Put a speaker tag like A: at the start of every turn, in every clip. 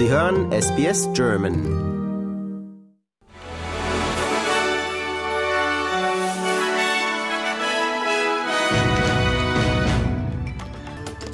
A: Sie hören SBS German.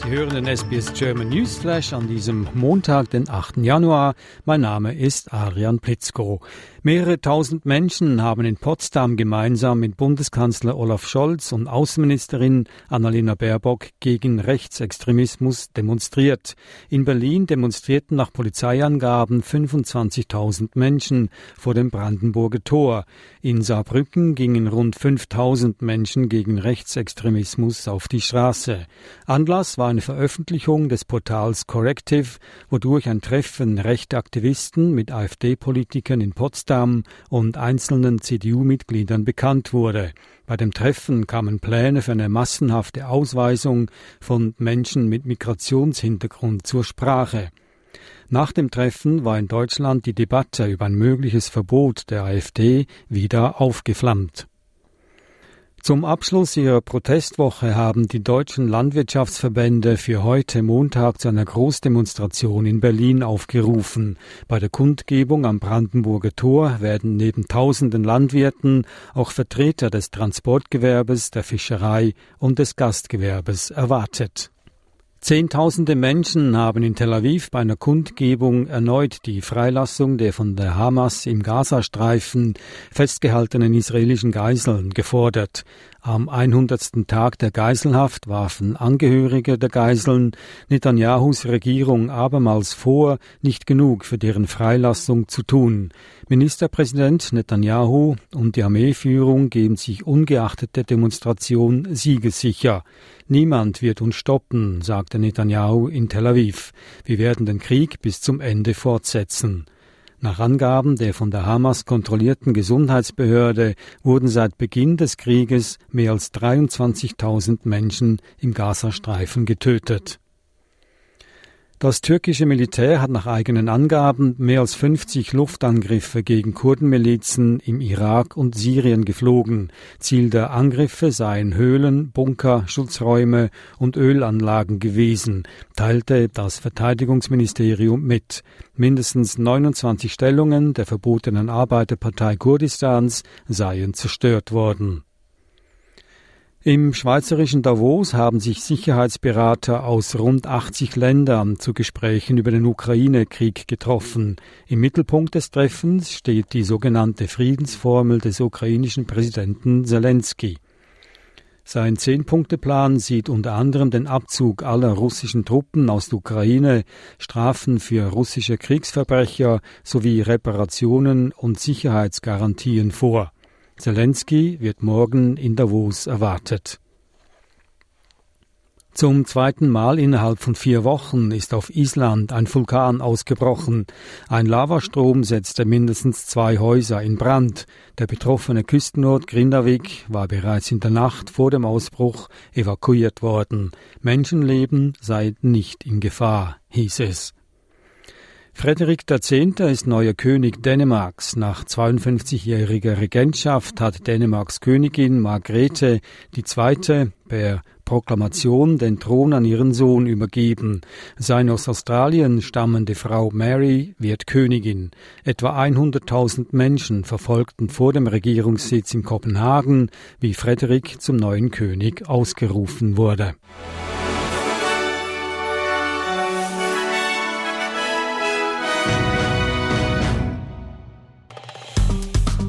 B: Sie hören den SBS German Newsflash an diesem Montag, den 8. Januar. Mein Name ist Arian Plitzko. Mehrere tausend Menschen haben in Potsdam gemeinsam mit Bundeskanzler Olaf Scholz und Außenministerin Annalena Baerbock gegen Rechtsextremismus demonstriert. In Berlin demonstrierten nach Polizeiangaben 25.000 Menschen vor dem Brandenburger Tor. In Saarbrücken gingen rund 5000 Menschen gegen Rechtsextremismus auf die Straße. Anlass war eine Veröffentlichung des Portals Corrective, wodurch ein Treffen rechter Aktivisten mit AfD-Politikern in Potsdam und einzelnen CDU-Mitgliedern bekannt wurde. Bei dem Treffen kamen Pläne für eine massenhafte Ausweisung von Menschen mit Migrationshintergrund zur Sprache. Nach dem Treffen war in Deutschland die Debatte über ein mögliches Verbot der AfD wieder aufgeflammt. Zum Abschluss ihrer Protestwoche haben die deutschen Landwirtschaftsverbände für heute Montag zu einer Großdemonstration in Berlin aufgerufen. Bei der Kundgebung am Brandenburger Tor werden neben tausenden Landwirten auch Vertreter des Transportgewerbes, der Fischerei und des Gastgewerbes erwartet. Zehntausende Menschen haben in Tel Aviv bei einer Kundgebung erneut die Freilassung der von der Hamas im Gazastreifen festgehaltenen israelischen Geiseln gefordert. Am 100. Tag der Geiselhaft warfen Angehörige der Geiseln Netanyahus Regierung abermals vor, nicht genug für deren Freilassung zu tun. Ministerpräsident Netanyahu und die Armeeführung geben sich ungeachtet der Demonstration siegessicher. Niemand wird uns stoppen, sagte Netanyahu in Tel Aviv. Wir werden den Krieg bis zum Ende fortsetzen. Nach Angaben der von der Hamas kontrollierten Gesundheitsbehörde wurden seit Beginn des Krieges mehr als 23.000 Menschen im Gazastreifen getötet. Das türkische Militär hat nach eigenen Angaben mehr als 50 Luftangriffe gegen Kurdenmilizen im Irak und Syrien geflogen. Ziel der Angriffe seien Höhlen, Bunker, Schutzräume und Ölanlagen gewesen, teilte das Verteidigungsministerium mit. Mindestens 29 Stellungen der verbotenen Arbeiterpartei Kurdistans seien zerstört worden. Im schweizerischen Davos haben sich Sicherheitsberater aus rund 80 Ländern zu Gesprächen über den Ukraine-Krieg getroffen. Im Mittelpunkt des Treffens steht die sogenannte Friedensformel des ukrainischen Präsidenten Zelensky. Sein Zehn-Punkte-Plan sieht unter anderem den Abzug aller russischen Truppen aus der Ukraine, Strafen für russische Kriegsverbrecher sowie Reparationen und Sicherheitsgarantien vor. Zelensky wird morgen in Davos erwartet. Zum zweiten Mal innerhalb von vier Wochen ist auf Island ein Vulkan ausgebrochen. Ein Lavastrom setzte mindestens zwei Häuser in Brand. Der betroffene Küstenort Grindavik war bereits in der Nacht vor dem Ausbruch evakuiert worden. Menschenleben seien nicht in Gefahr, hieß es. Frederik X. ist neuer König Dänemarks. Nach 52-jähriger Regentschaft hat Dänemarks Königin Margrethe II. per Proklamation den Thron an ihren Sohn übergeben. Seine aus Australien stammende Frau Mary wird Königin. Etwa 100.000 Menschen verfolgten vor dem Regierungssitz in Kopenhagen, wie Frederik zum neuen König ausgerufen wurde.